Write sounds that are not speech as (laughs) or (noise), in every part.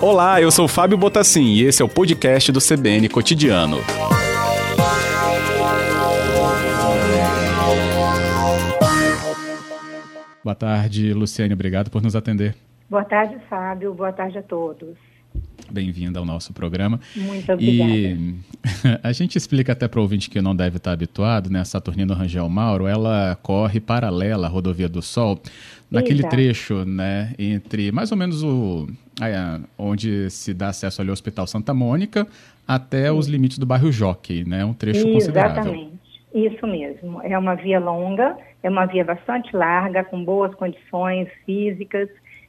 Olá, eu sou Fábio Botassin e esse é o podcast do CBN Cotidiano. Boa tarde, Luciane, obrigado por nos atender. Boa tarde, Fábio. Boa tarde a todos. Bem-vinda ao nosso programa. Muito obrigada. E (laughs) a gente explica até para o ouvinte que não deve estar habituado, né? A Saturnino Rangel Mauro, ela corre paralela à Rodovia do Sol, naquele Exato. trecho, né, entre mais ou menos o onde se dá acesso ali ao Hospital Santa Mônica até os limites do bairro Jockey, né? Um trecho considerável. Exatamente. Isso mesmo. É uma via longa, é uma via bastante larga, com boas condições físicas.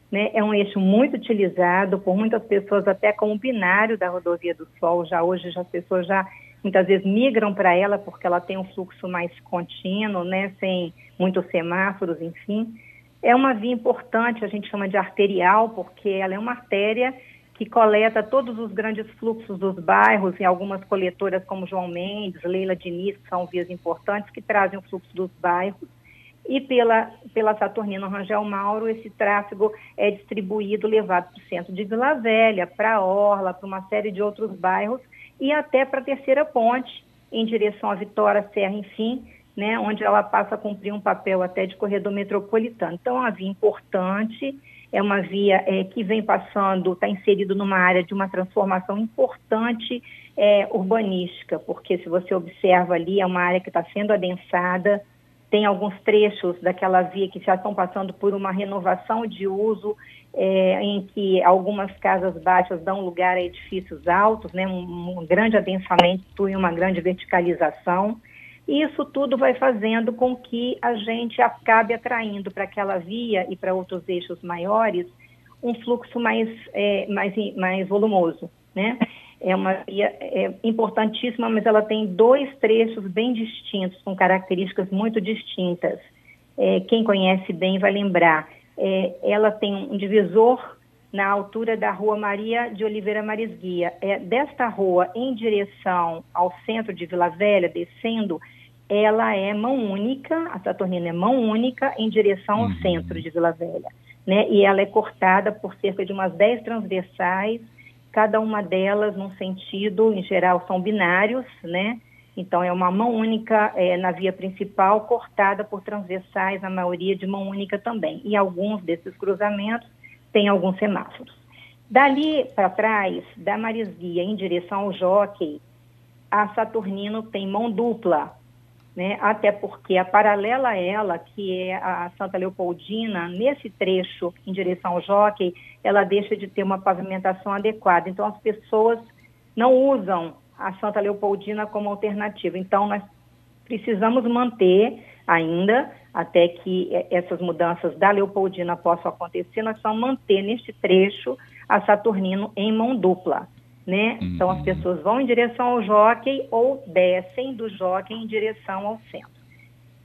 Né? É um eixo muito utilizado por muitas pessoas, até como binário da rodovia do Sol. Já hoje já as pessoas já muitas vezes migram para ela porque ela tem um fluxo mais contínuo, né? sem muitos semáforos, enfim. É uma via importante, a gente chama de arterial, porque ela é uma artéria que coleta todos os grandes fluxos dos bairros e algumas coletoras como João Mendes, Leila Diniz, que são vias importantes que trazem o fluxo dos bairros. E pela, pela Saturnino Rangel Mauro, esse tráfego é distribuído, levado para o centro de Vila Velha, para Orla, para uma série de outros bairros e até para a Terceira Ponte, em direção à Vitória, Serra, enfim, né, onde ela passa a cumprir um papel até de corredor metropolitano. Então, é uma via importante, é uma via é, que vem passando, está inserido numa área de uma transformação importante é, urbanística, porque se você observa ali, é uma área que está sendo adensada, tem alguns trechos daquela via que já estão passando por uma renovação de uso, é, em que algumas casas baixas dão lugar a edifícios altos, né, um, um grande adensamento e uma grande verticalização. E isso tudo vai fazendo com que a gente acabe atraindo para aquela via e para outros eixos maiores um fluxo mais, é, mais, mais volumoso, né? É uma via é, importantíssima, mas ela tem dois trechos bem distintos, com características muito distintas. É, quem conhece bem vai lembrar. É, ela tem um divisor na altura da rua Maria de Oliveira Marisguia. É, desta rua em direção ao centro de Vila Velha, descendo, ela é mão única, a Saturnina é mão única em direção ao Uhum. centro de Vila Velha. Né? E ela é cortada por cerca de umas 10 transversais, cada uma delas num sentido, em geral, são binários, né? Então, é uma mão única é, na via principal, cortada por transversais, a maioria de mão única também. E alguns desses cruzamentos têm alguns semáforos. Dali para trás, da Marisguia em direção ao Jockey, a Saturnino tem mão dupla, né? até porque a paralela a ela, que é a Santa Leopoldina, nesse trecho em direção ao Jockey, ela deixa de ter uma pavimentação adequada. Então, as pessoas não usam a Santa Leopoldina como alternativa. Então, nós precisamos manter ainda, até que essas mudanças da Leopoldina possam acontecer, nós vamos manter neste trecho a Saturnino em mão dupla. Né? Uhum. Então, as pessoas vão em direção ao jockey ou descem do jockey em direção ao centro.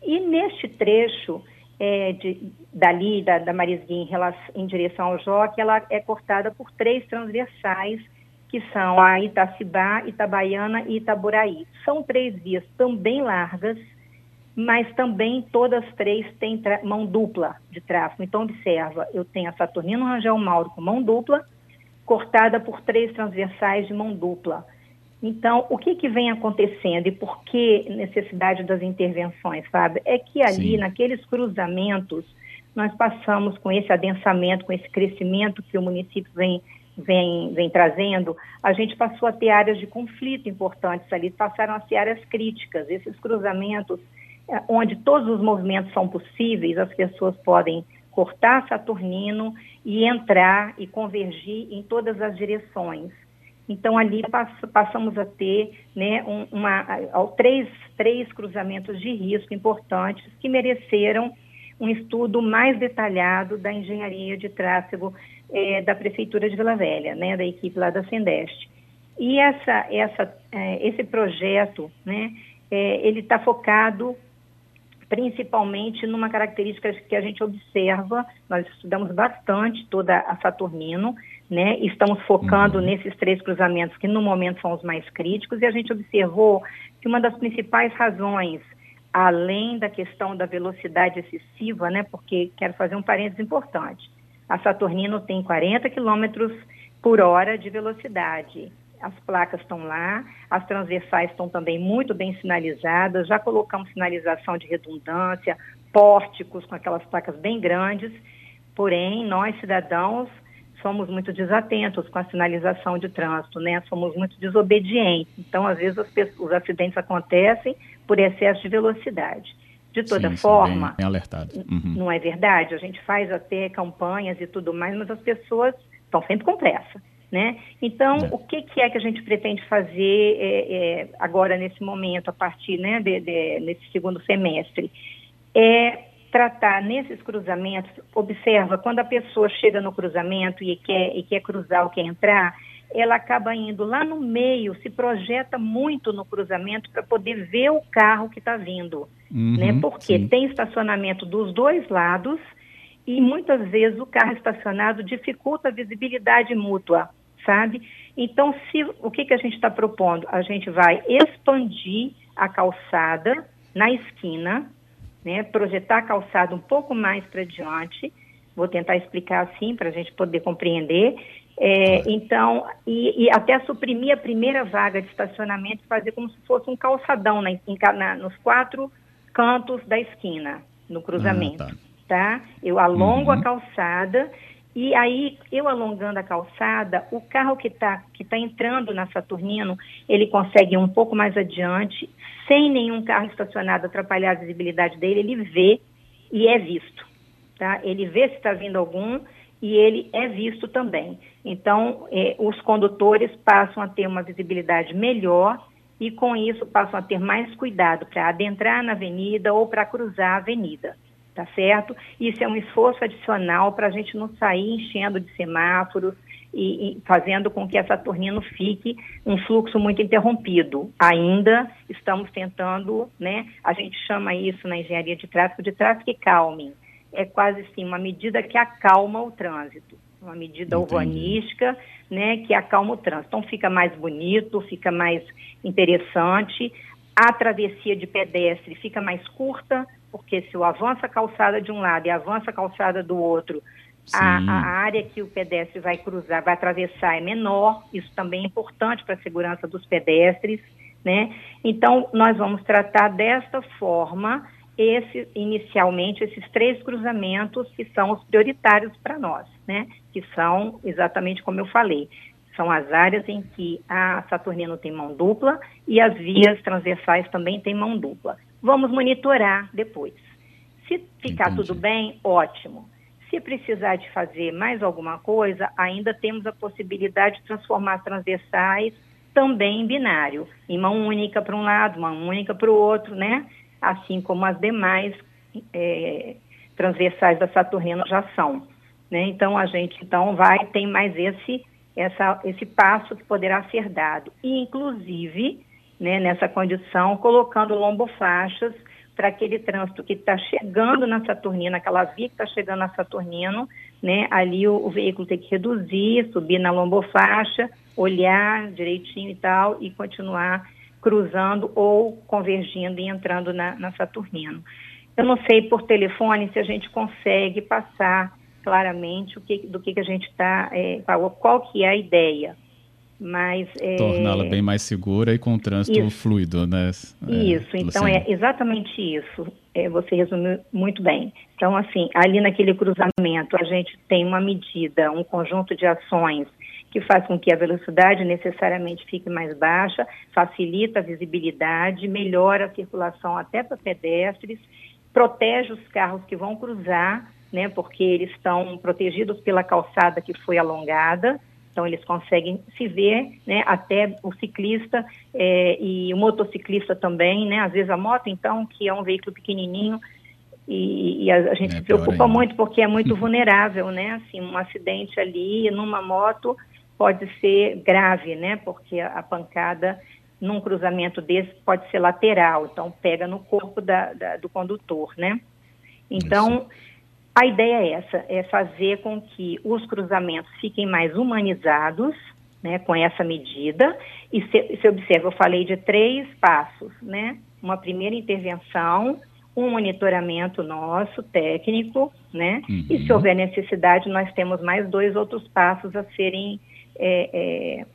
E neste trecho, é, de, dali, da, da Marisguinha em, relação, em direção ao jockey, ela é cortada por três transversais, que são a Itacibá, Itabaiana e Itaboraí. São três vias também largas, mas também todas três têm mão dupla de tráfego. Então, observa, eu tenho a Saturnino Rangel Mauro com mão dupla, cortada por três transversais de mão dupla. Então, o que, que vem acontecendo e por que necessidade das intervenções, Fábio? É que ali, Sim. naqueles cruzamentos, nós passamos com esse adensamento, com esse crescimento que o município vem, vem, vem trazendo, a gente passou a ter áreas de conflito importantes ali, passaram a ser áreas críticas. Esses cruzamentos, onde todos os movimentos são possíveis, as pessoas podem cortar Saturnino e entrar e convergir em todas as direções. Então, ali pass passamos a ter né, um, uma, três, três cruzamentos de risco importantes que mereceram um estudo mais detalhado da engenharia de tráfego eh, da Prefeitura de Vila Velha, né, da equipe lá da Sendeste. E essa, essa, eh, esse projeto, né, eh, ele está focado principalmente numa característica que a gente observa, nós estudamos bastante toda a Saturnino, né? Estamos focando uhum. nesses três cruzamentos que no momento são os mais críticos e a gente observou que uma das principais razões, além da questão da velocidade excessiva, né? Porque quero fazer um parênteses importante. A Saturnino tem 40 quilômetros por hora de velocidade. As placas estão lá, as transversais estão também muito bem sinalizadas, já colocamos sinalização de redundância, pórticos com aquelas placas bem grandes, porém, nós cidadãos somos muito desatentos com a sinalização de trânsito, né? Somos muito desobedientes. Então, às vezes, os acidentes acontecem por excesso de velocidade. De toda sim, forma, sim, bem, alertado. Uhum. não é verdade? A gente faz até campanhas e tudo mais, mas as pessoas estão sempre com pressa. Né? Então, é. o que, que, é que a gente pretende fazer é, é, agora nesse momento, a partir né, de, de, nesse segundo semestre? É tratar nesses cruzamentos, observa, quando a pessoa chega no cruzamento e quer, e quer cruzar ou quer entrar, ela acaba indo lá no meio, se projeta muito no cruzamento para poder ver o carro que está vindo, uhum, né? Porque sim. tem estacionamento dos dois lados e muitas vezes o carro estacionado dificulta a visibilidade mútua, sabe? Então, se, o que, que a gente está propondo? A gente vai expandir a calçada na esquina, né? Projetar a calçada um pouco mais para diante. Vou tentar explicar assim para a gente poder compreender. É, então, e, e, até suprimir a primeira vaga de estacionamento e fazer como se fosse um calçadão na, em, na, nos quatro cantos da esquina, no cruzamento. Ah, tá. tá. Eu alongo uhum. a calçada e aí, eu alongando a calçada, o carro que está que tá entrando na Saturnino, ele consegue ir um pouco mais adiante, sem nenhum carro estacionado atrapalhar a visibilidade dele, ele vê e é visto. Tá? Ele vê se está vindo algum e ele é visto também. Então, eh, os condutores passam a ter uma visibilidade melhor e, com isso, passam a ter mais cuidado para adentrar na avenida ou para cruzar a avenida tá certo? Isso é um esforço adicional para a gente não sair enchendo de semáforos e, e, fazendo com que essa Saturnino fique um fluxo muito interrompido. Ainda estamos tentando, né? A gente chama isso na engenharia de tráfego de tráfego calming. É quase assim uma medida que acalma o trânsito, uma medida Entendi. urbanística, né, que acalma o trânsito. Então fica mais bonito, fica mais interessante. A travessia de pedestre fica mais curta, porque se eu avanço a calçada de um lado e avança a calçada do outro, a, a, área que o pedestre vai cruzar, vai atravessar é menor, isso também é importante para a segurança dos pedestres, né? Então, nós vamos tratar desta forma, esse, inicialmente, esses três cruzamentos que são os prioritários para nós, né? Que são, exatamente como eu falei, são as áreas em que a Saturnino tem mão dupla e as vias transversais também têm mão dupla. Vamos monitorar depois. Se ficar Entendi. tudo bem, ótimo. Se precisar de fazer mais alguma coisa, ainda temos a possibilidade de transformar transversais também em binário, em mão única para um lado, mão única para o outro, né? Assim como as demais é, transversais da Saturnino já são. Né? Então a gente então vai tem mais esse essa, esse passo que poderá ser dado, e inclusive né, nessa condição, colocando lombofaixas para aquele trânsito que está chegando na Saturnino, aquela via que está chegando na Saturnino, né, ali o, o, veículo tem que reduzir, subir na lombofaixa, olhar direitinho e tal, e continuar cruzando ou convergindo e entrando na, na Saturnino. Eu não sei por telefone se a gente consegue passar claramente o que, do que, que a gente está, é, qual, qual que é a ideia mas é... torná-la bem mais segura e com trânsito isso. fluido, né? É, isso. Então é exatamente isso. É, você resumiu muito bem. Então assim, ali naquele cruzamento a gente tem uma medida, um conjunto de ações que faz com que a velocidade necessariamente fique mais baixa, facilita a visibilidade, melhora a circulação até para pedestres, protege os carros que vão cruzar, né? Porque eles estão protegidos pela calçada que foi alongada então eles conseguem se ver, né, até o ciclista é, e o motociclista também, né, às vezes a moto então, que é um veículo pequenininho, e, e a, a, gente é, se preocupa muito porque é muito (laughs) vulnerável, né, assim, um acidente ali numa moto pode ser grave, né, porque a, a pancada num cruzamento desse pode ser lateral, então pega no corpo da, da, do condutor, né. Então, Isso a ideia é essa, é fazer com que os cruzamentos fiquem mais humanizados, né, com essa medida. E se, se observa, eu falei de três passos, né? Uma primeira intervenção, um monitoramento nosso, técnico, né? Uhum. E se houver necessidade, nós temos mais dois outros passos a serem é, é,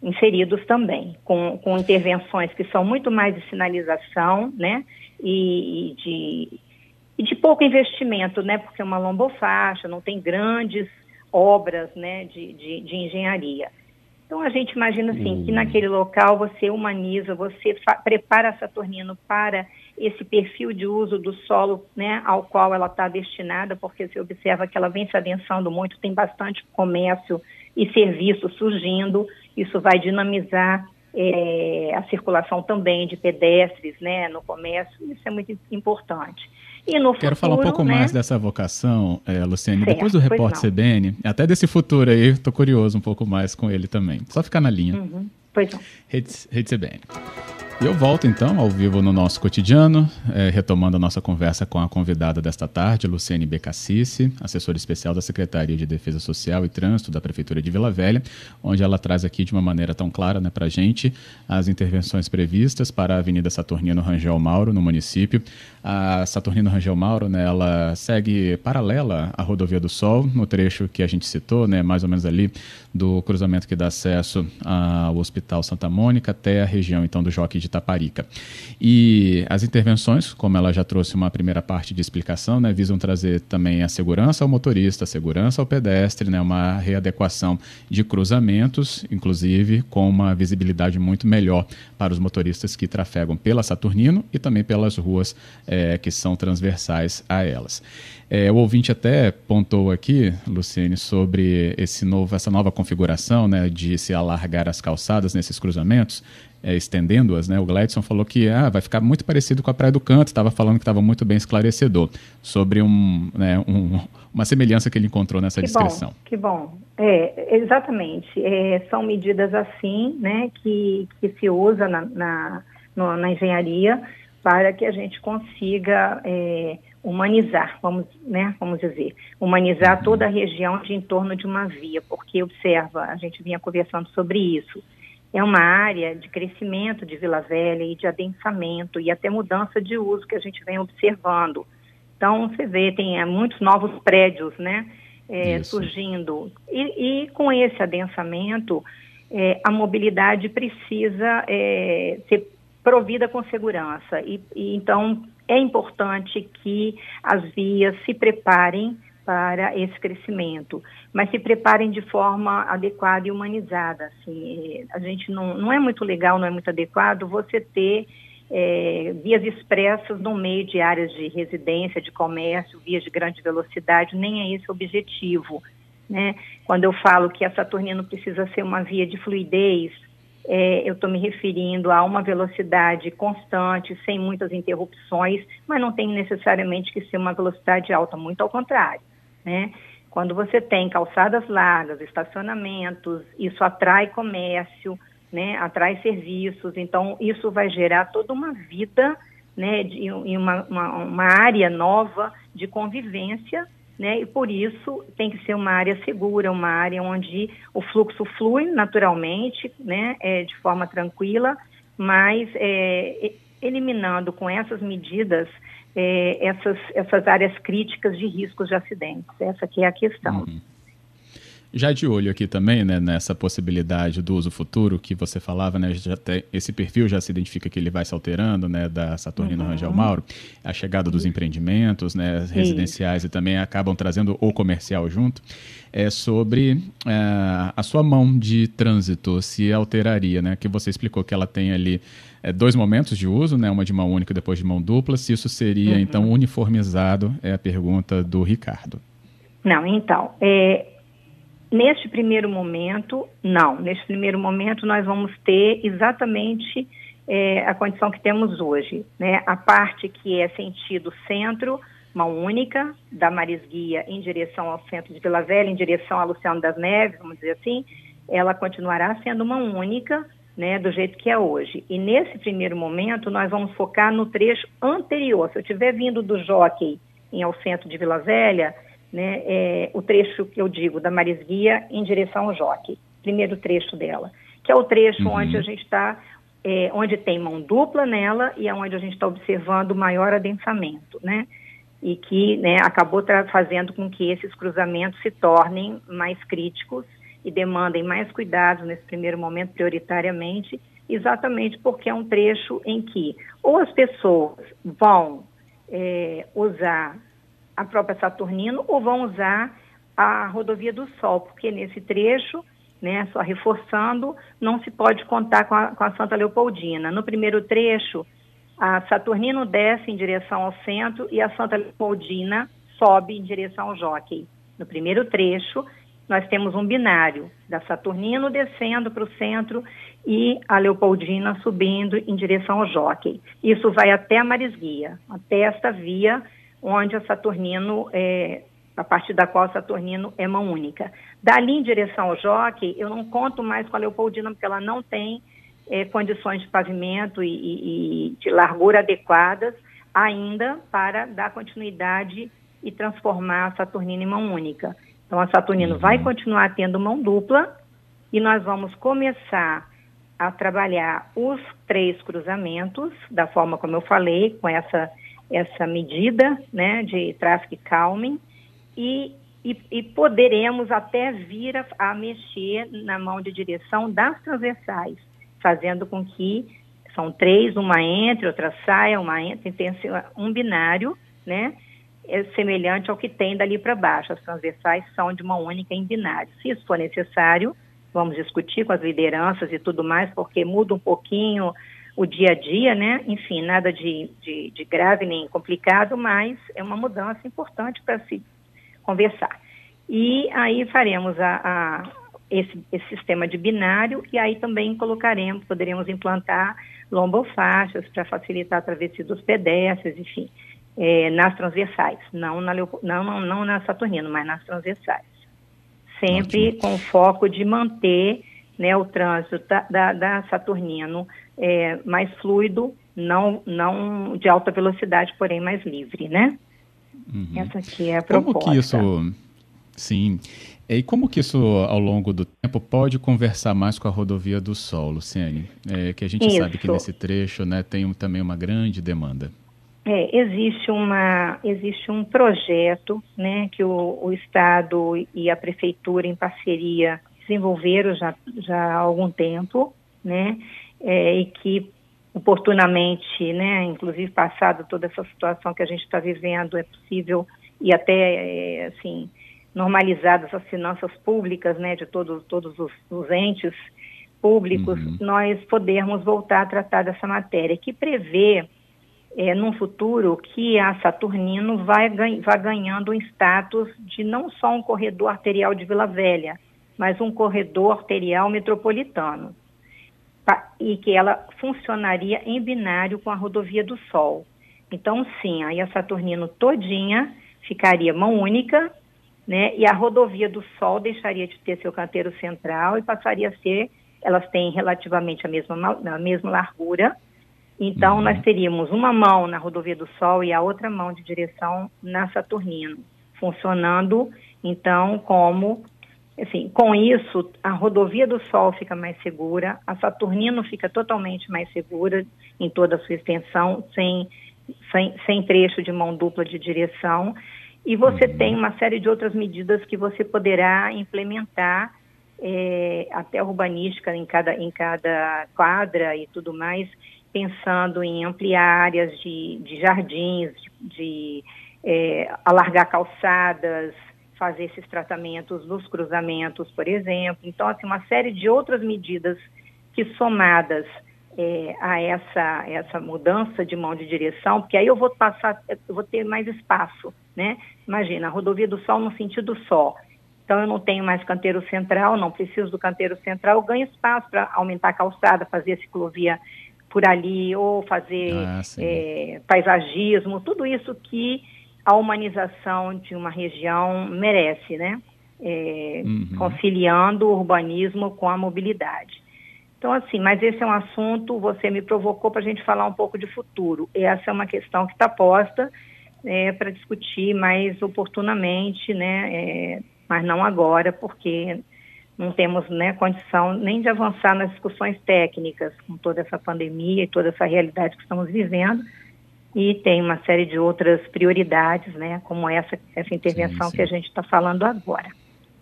inseridos também, com, com intervenções que são muito mais de sinalização, né? E, e de, e de pouco investimento, né? Porque é uma lombofaixa, não tem grandes obras, né? de, de, de engenharia. Então a gente imagina assim que naquele local você humaniza, você prepara Saturnino para esse perfil de uso do solo né, ao qual ela está destinada, porque você observa que ela vem se adensando muito, tem bastante comércio e serviço surgindo, isso vai dinamizar é, a circulação também de pedestres né, no comércio, isso é muito importante. E no Quero futuro, falar um pouco né? mais dessa vocação, é, Luciane, certo, depois do repórter CBN, até desse futuro aí, estou curioso um pouco mais com ele também. Só ficar na linha. Uhum, pois não. Rede, Rede CBN. Eu volto então ao vivo no nosso cotidiano, é, retomando a nossa conversa com a convidada desta tarde, Luciene Becacice, assessora especial da Secretaria de Defesa Social e Trânsito da Prefeitura de Vila Velha, onde ela traz aqui de uma maneira tão clara né, para a gente as intervenções previstas para a Avenida Saturnino Rangel Mauro, no município. A Saturnino Rangel Mauro, né, ela segue paralela à Rodovia do Sol, no trecho que a gente citou, né, mais ou menos ali do cruzamento que dá acesso ao Hospital Santa Mônica até a região então do Jockey de Itaparica. E as intervenções, como ela já trouxe uma primeira parte de explicação, né, visam trazer também a segurança ao motorista, a segurança ao pedestre, né, uma readequação de cruzamentos, inclusive com uma visibilidade muito melhor para os motoristas que trafegam pela Saturnino e também pelas ruas é, que são transversais a elas. É, o ouvinte até pontou aqui, Luciene, sobre esse novo, essa nova configuração né, de se alargar as calçadas nesses cruzamentos é, estendendo-as, né? O Gladson falou que ah, vai ficar muito parecido com a Praia do Canto, estava falando que estava muito bem esclarecedor sobre um, né, um, uma semelhança que ele encontrou nessa que descrição. Bom, que bom. É, exatamente. É, são medidas assim, né, que, que se usa na, na, no, na engenharia para que a gente consiga é, humanizar, vamos, né, vamos dizer, humanizar uhum. toda a região de em torno de uma via, porque observa, a gente vinha conversando sobre isso é uma área de crescimento de Vila Velha e de adensamento e até mudança de uso que a gente vem observando. Então, você vê, tem é, muitos novos prédios, né, é, surgindo. E, e, com esse adensamento, é, a mobilidade precisa é, ser provida com segurança. E, e, então, é importante que as vias se preparem para esse crescimento, mas se preparem de forma adequada e humanizada. Assim, a gente não, não é muito legal, não é muito adequado você ter é, vias expressas no meio de áreas de residência, de comércio, vias de grande velocidade, nem é esse o objetivo. Né? Quando eu falo que a Saturnino precisa ser uma via de fluidez, é, eu estou me referindo a uma velocidade constante, sem muitas interrupções, mas não tem necessariamente que ser uma velocidade alta, muito ao contrário né? Quando você tem calçadas largas, estacionamentos, isso atrai comércio, né? Atrai serviços, então isso vai gerar toda uma vida, né? De, em uma, uma, uma área nova de convivência né? E por isso tem que ser uma área segura, uma área onde o fluxo flui naturalmente, né? É, de forma tranquila, mas é, eliminando com essas medidas é, essas, essas áreas críticas de riscos de acidentes. Essa aqui é a questão. Uhum. Já de olho aqui também, né, nessa possibilidade do uso futuro que você falava, né, já esse perfil já se identifica que ele vai se alterando, né, da Saturnino uhum. Rangel Mauro, a chegada dos empreendimentos, né, residenciais e também acabam trazendo o comercial junto, é sobre é, a sua mão de trânsito se alteraria, né, que você explicou que ela tem ali é, dois momentos de uso, né, uma de mão única e depois de mão dupla, se isso seria uhum. então uniformizado, é a pergunta do Ricardo. Não, então, é, Neste primeiro momento, não. Neste primeiro momento, nós vamos ter exatamente é, a condição que temos hoje. Né? A parte que é sentido centro, mão única, da Marisguia em direção ao centro de Vila Velha, em direção a Luciano das Neves, vamos dizer assim, ela continuará sendo mão única, né, do jeito que é hoje. E nesse primeiro momento, nós vamos focar no trecho anterior. Se eu estiver vindo do Jockey em ao centro de Vila Velha, né, é, o trecho que eu digo da Marisguia em direção ao Joque, primeiro trecho dela, que é o trecho uhum. onde a gente está é, onde tem mão dupla nela e é onde a gente está observando maior adensamento, né? E que né, acabou fazendo com que esses cruzamentos se tornem mais críticos e demandem mais cuidados nesse primeiro momento, prioritariamente, exatamente porque é um trecho em que ou as pessoas vão é, usar a própria Saturnino ou vão usar a rodovia do Sol, porque nesse trecho né, só reforçando, não se pode contar com a, com a Santa Leopoldina. No primeiro trecho, a Saturnino desce em direção ao centro e a Santa Leopoldina sobe em direção ao Jockey. No primeiro trecho, nós temos um binário da Saturnino descendo para o centro e a Leopoldina subindo em direção ao Jockey. Isso vai até a Marisguia, até esta via onde a Saturnino é, a partir da qual Saturnino é mão única. Dali em direção ao Jockey, eu não conto mais com a Leopoldina, porque ela não tem é, condições de pavimento e, e, e, de largura adequadas ainda para dar continuidade e transformar a Saturnino em mão única. Então, a Saturnino uhum. vai continuar tendo mão dupla e nós vamos começar a trabalhar os três cruzamentos, da forma como eu falei, com essa, essa medida né, de traffic calming, e, e, e poderemos até vir a, a, mexer na mão de direção das transversais, fazendo com que são três, uma entre, outra saia, uma entre, tem um binário, né? É semelhante ao que tem dali para baixo. As transversais são de uma única em binário. Se isso for necessário, vamos discutir com as lideranças e tudo mais, porque muda um pouquinho o dia a dia, né? Enfim, nada de, de, de grave nem complicado, mas é uma mudança importante para se conversar. E aí faremos a, a esse, esse, sistema de binário e aí também colocaremos, poderemos implantar lombofaixas para facilitar a travessia dos pedestres, enfim, é, nas transversais, não na, não, não, não na Saturnino, mas nas transversais. Sempre Ótimo. com foco de manter né, o trânsito da, da, da Saturnino é, mais fluido, não, não de alta velocidade, porém mais livre, né? Uhum. Essa aqui é a proposta. Como que isso... Sim. E como que isso, ao longo do tempo, pode conversar mais com a rodovia do Sol, Luciane? É, que a gente isso. sabe que nesse trecho né, tem também uma grande demanda. É, existe, uma, existe um projeto né, que o, o Estado e a Prefeitura, em parceria, desenvolveram já, já há algum tempo, né, é, e que oportunamente, né, inclusive passado toda essa situação que a gente está vivendo, é possível e até, é, assim, normalizadas as finanças públicas, né, de todos, todos os, os entes públicos, uhum. nós podermos voltar a tratar dessa matéria, que prevê, é, num futuro, que a Saturnino vai, vai ganhando um status de não só um corredor arterial de Vila Velha, mas um corredor arterial metropolitano e que ela funcionaria em binário com a rodovia do Sol. Então, sim, aí a Saturnino todinha ficaria mão única, né? E a rodovia do Sol deixaria de ter seu canteiro central e passaria a ser, elas têm relativamente a mesma, a mesma largura. Então, uhum. nós teríamos uma mão na rodovia do Sol e a outra mão de direção na Saturnino, funcionando, então, como Assim, com isso, a rodovia do Sol fica mais segura, a Saturnino fica totalmente mais segura em toda a sua extensão, sem, sem, sem trecho de mão dupla de direção. E você uhum. tem uma série de outras medidas que você poderá implementar, é, até urbanística em cada, em cada quadra e tudo mais, pensando em ampliar áreas de, de jardins, de, de é, alargar calçadas, fazer esses tratamentos nos cruzamentos, por exemplo. Então, assim, uma série de outras medidas que somadas é, a essa, essa mudança de mão de direção, porque aí eu vou passar, eu vou ter mais espaço, né? Imagina, a rodovia do Sol no sentido só. Então, eu não tenho mais canteiro central, não preciso do canteiro central, eu ganho espaço para aumentar a calçada, fazer a ciclovia por ali, ou fazer ah, é, paisagismo, tudo isso que a humanização de uma região merece, né? É, uhum. Conciliando o urbanismo com a mobilidade. Então, assim, mas esse é um assunto, você me provocou para a gente falar um pouco de futuro. Essa é uma questão que está posta é, para discutir mais oportunamente, né? É, mas não agora, porque não temos né, condição nem de avançar nas discussões técnicas com toda essa pandemia e toda essa realidade que estamos vivendo. E tem uma série de outras prioridades, né, como essa, essa intervenção sim, sim. que a gente está falando agora.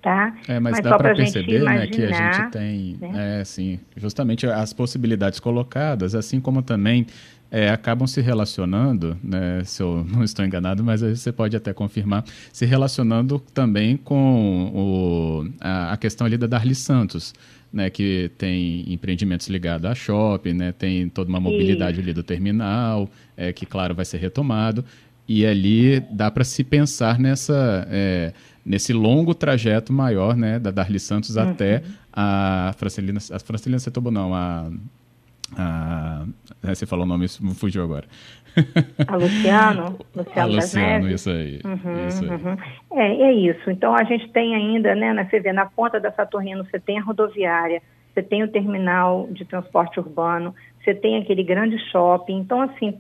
Tá? É, mas, mas dá para perceber imaginar, né, que a gente tem né? é, assim, justamente as possibilidades colocadas, assim como também é, acabam se relacionando, né, se eu (laughs) não estou enganado, mas você pode até confirmar, se relacionando também com o, a, a, questão ali da Darli Santos, né, que tem empreendimentos ligados a shopping, né, tem toda uma mobilidade ali do terminal, é, que claro vai ser retomado, e ali dá para se pensar nessa é, nesse longo trajeto maior, né, da Darli Santos uhum. até a Francelina, a Francelina Setobo não, a a, é, você falou o nome, me fugiu agora. A Luciano, (laughs) Luciano, a Luciano isso aí. Uhum, isso aí. Uhum. É, é isso. Então a gente tem ainda, né, na, você vê, na ponta da Saturnino você tem a rodoviária, você tem o terminal de transporte urbano, você tem aquele grande shopping. Então, assim,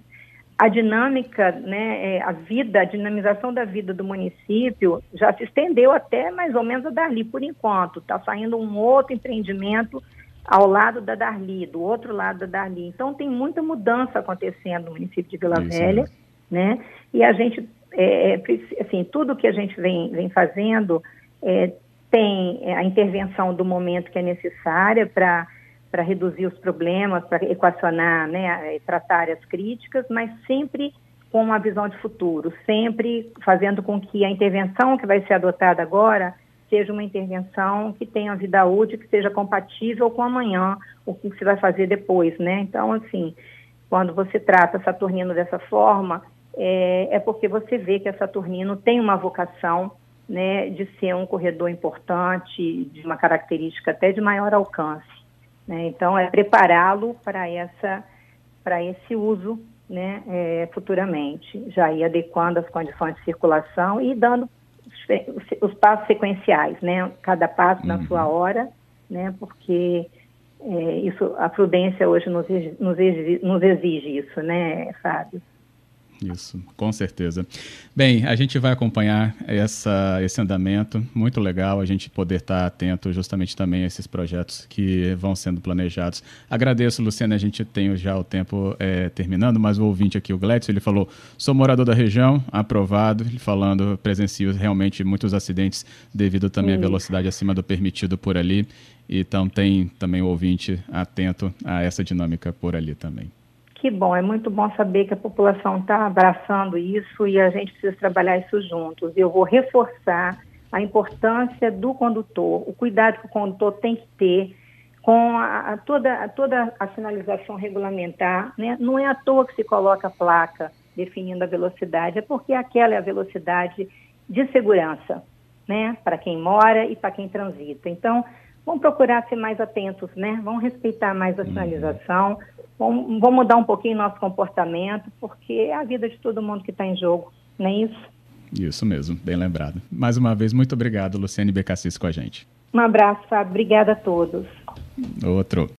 a dinâmica, né, é, a vida, a dinamização da vida do município já se estendeu até mais ou menos a dali, por enquanto. Está saindo um outro empreendimento ao lado da Darli, do outro lado da Darli. Então tem muita mudança acontecendo no município de Vila Isso, Velha, né? E a gente, é, é assim, tudo que a gente vem, vem fazendo é, tem a intervenção do momento que é necessária para para reduzir os problemas, para equacionar, né, tratar as críticas, mas sempre com uma visão de futuro, sempre fazendo com que a intervenção que vai ser adotada agora seja uma intervenção que tenha vida útil, que seja compatível com amanhã, o que se vai fazer depois, né? Então, assim, quando você trata Saturnino dessa forma, é, é porque você vê que a Saturnino tem uma vocação né, de ser um corredor importante, de uma característica até de maior alcance. Né? Então, é prepará-lo para essa para esse uso né, é, futuramente, já ir adequando as condições de circulação e dando os passos sequenciais, né? Cada passo uhum. na sua hora, né? Porque é, isso, a prudência hoje nos, nos, exige, nos exige isso, né, Fábio? Isso, com certeza. Bem, a gente vai acompanhar essa, esse andamento, muito legal a gente poder estar atento justamente também a esses projetos que vão sendo planejados. Agradeço, Luciana, a gente tem já o tempo é, terminando, mas o ouvinte aqui, o Gledson, ele falou, sou morador da região, aprovado, ele falando, presencio realmente muitos acidentes devido também Sim. à velocidade acima do permitido por ali, então tem também o ouvinte atento a essa dinâmica por ali também. Que bom, é muito bom saber que a população está abraçando isso e a gente precisa trabalhar isso juntos. Eu vou reforçar a importância do condutor, o cuidado que o condutor tem que ter com a, a toda, a, toda a sinalização regulamentar. Né? Não é à toa que se coloca a placa definindo a velocidade, é porque aquela é a velocidade de segurança, né? para quem mora e para quem transita. Então, vamos procurar ser mais atentos, né? vamos respeitar mais a uhum. sinalização, vamos, vamos mudar um pouquinho nosso comportamento, porque é a vida de todo mundo que está em jogo, não é isso? Isso mesmo, bem lembrado. Mais uma vez, muito obrigado, Luciane Becassis, com a gente. Um abraço, Fábio. Obrigada a todos. Outro.